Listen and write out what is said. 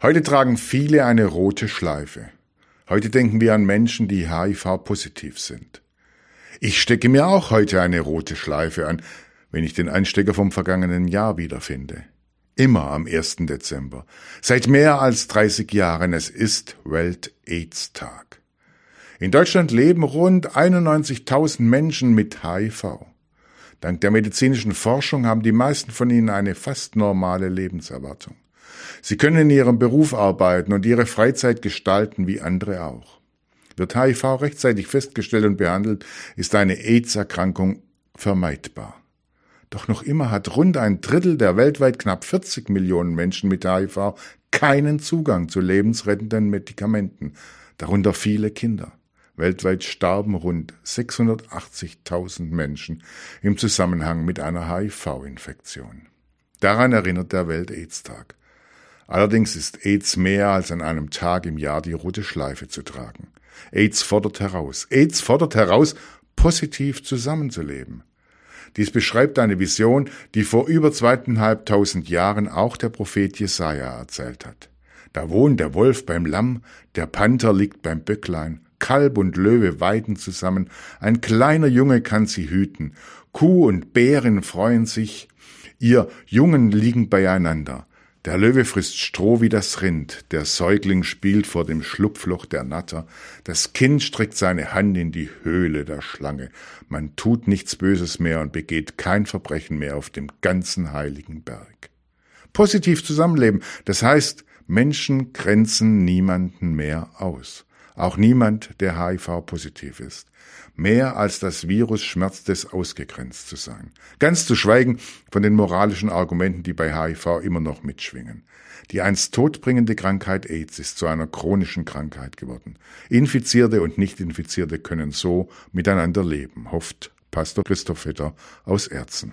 Heute tragen viele eine rote Schleife. Heute denken wir an Menschen, die HIV-positiv sind. Ich stecke mir auch heute eine rote Schleife an, wenn ich den Anstecker vom vergangenen Jahr wiederfinde. Immer am 1. Dezember. Seit mehr als 30 Jahren. Es ist Welt-AIDS-Tag. In Deutschland leben rund 91.000 Menschen mit HIV. Dank der medizinischen Forschung haben die meisten von ihnen eine fast normale Lebenserwartung. Sie können in ihrem Beruf arbeiten und ihre Freizeit gestalten wie andere auch. Wird HIV rechtzeitig festgestellt und behandelt, ist eine AIDS-Erkrankung vermeidbar. Doch noch immer hat rund ein Drittel der weltweit knapp 40 Millionen Menschen mit HIV keinen Zugang zu lebensrettenden Medikamenten, darunter viele Kinder. Weltweit starben rund 680.000 Menschen im Zusammenhang mit einer HIV-Infektion. Daran erinnert der Welt-AIDS-Tag. Allerdings ist AIDS mehr als an einem Tag im Jahr die rote Schleife zu tragen. AIDS fordert heraus. AIDS fordert heraus, positiv zusammenzuleben. Dies beschreibt eine Vision, die vor über zweieinhalbtausend Jahren auch der Prophet Jesaja erzählt hat. Da wohnt der Wolf beim Lamm, der Panther liegt beim Böcklein, Kalb und Löwe weiden zusammen, ein kleiner Junge kann sie hüten, Kuh und Bären freuen sich, ihr Jungen liegen beieinander, der Löwe frisst Stroh wie das Rind, der Säugling spielt vor dem Schlupfloch der Natter, das Kind streckt seine Hand in die Höhle der Schlange, man tut nichts Böses mehr und begeht kein Verbrechen mehr auf dem ganzen heiligen Berg. Positiv zusammenleben, das heißt, Menschen grenzen niemanden mehr aus. Auch niemand, der HIV-positiv ist. Mehr als das Virus schmerzt es, ausgegrenzt zu sein. Ganz zu schweigen von den moralischen Argumenten, die bei HIV immer noch mitschwingen. Die einst todbringende Krankheit AIDS ist zu einer chronischen Krankheit geworden. Infizierte und Nicht-Infizierte können so miteinander leben, hofft Pastor Christoph Vetter aus Erzen.